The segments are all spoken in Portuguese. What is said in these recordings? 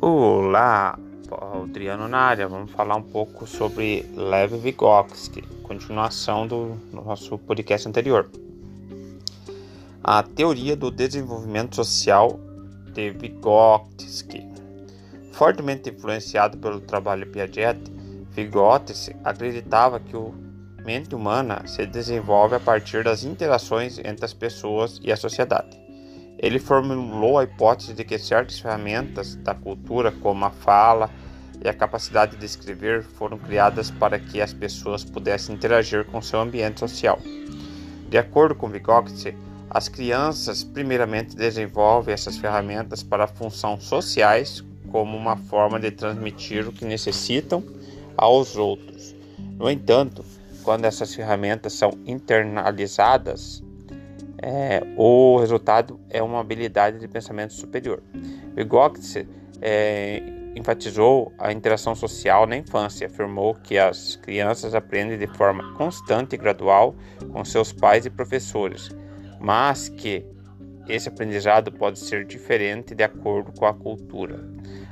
Olá, Adriano na área. Vamos falar um pouco sobre Lev Vygotsky, continuação do nosso podcast anterior. A teoria do desenvolvimento social de Vygotsky. Fortemente influenciado pelo trabalho Piaget, Vygotsky acreditava que a mente humana se desenvolve a partir das interações entre as pessoas e a sociedade. Ele formulou a hipótese de que certas ferramentas da cultura, como a fala e a capacidade de escrever, foram criadas para que as pessoas pudessem interagir com seu ambiente social. De acordo com Vygotsky, as crianças primeiramente desenvolvem essas ferramentas para funções sociais, como uma forma de transmitir o que necessitam aos outros. No entanto, quando essas ferramentas são internalizadas, é, o resultado é uma habilidade de pensamento superior. Vygotsky é, enfatizou a interação social na infância, afirmou que as crianças aprendem de forma constante e gradual com seus pais e professores, mas que esse aprendizado pode ser diferente de acordo com a cultura.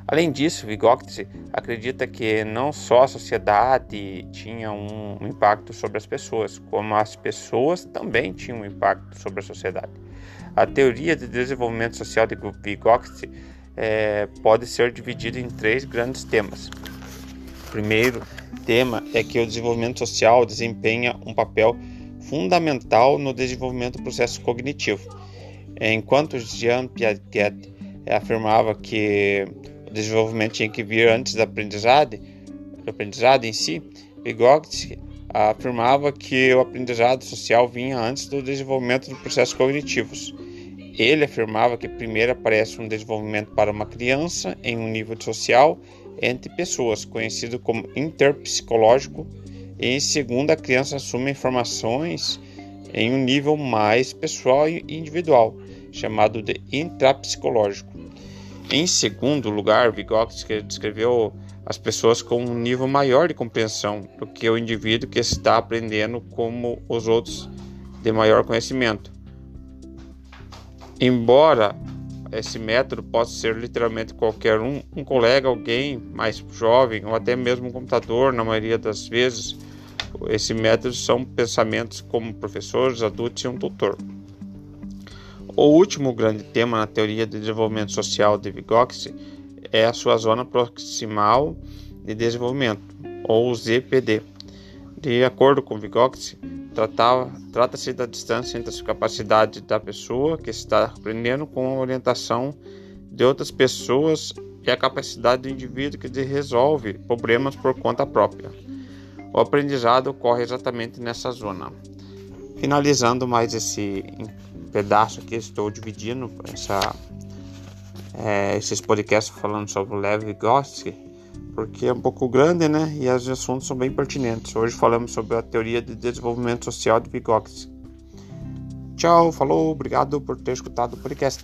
Além disso, Vygotsky acredita que não só a sociedade tinha um impacto sobre as pessoas, como as pessoas também tinham um impacto sobre a sociedade. A teoria de desenvolvimento social de Vygotsky é, pode ser dividida em três grandes temas. O primeiro tema é que o desenvolvimento social desempenha um papel fundamental no desenvolvimento do processo cognitivo. Enquanto Jean Piaget afirmava que desenvolvimento tinha que vir antes da aprendizagem, do aprendizado em si, Vygotsky afirmava que o aprendizado social vinha antes do desenvolvimento dos processos cognitivos. Ele afirmava que primeiro aparece um desenvolvimento para uma criança em um nível social entre pessoas, conhecido como interpsicológico, e em segundo a criança assume informações em um nível mais pessoal e individual, chamado de intrapsicológico. Em segundo lugar, Vygotsky descreveu as pessoas com um nível maior de compreensão do que o indivíduo que está aprendendo como os outros de maior conhecimento. Embora esse método possa ser literalmente qualquer um, um colega, alguém mais jovem ou até mesmo um computador, na maioria das vezes, esse método são pensamentos como professores, adultos e um tutor. O último grande tema na teoria de desenvolvimento social de Vygotsky é a sua zona proximal de desenvolvimento, ou ZPD. De acordo com Vygotsky, trata-se da distância entre as capacidades da pessoa que está aprendendo com a orientação de outras pessoas e a capacidade do indivíduo que resolve problemas por conta própria. O aprendizado ocorre exatamente nessa zona. Finalizando mais esse pedaço aqui, estou dividindo essa, é, esses podcasts falando sobre o Lev Vygotsky, porque é um pouco grande, né? E os assuntos são bem pertinentes. Hoje falamos sobre a teoria de desenvolvimento social de Vygotsky. Tchau, falou, obrigado por ter escutado o podcast.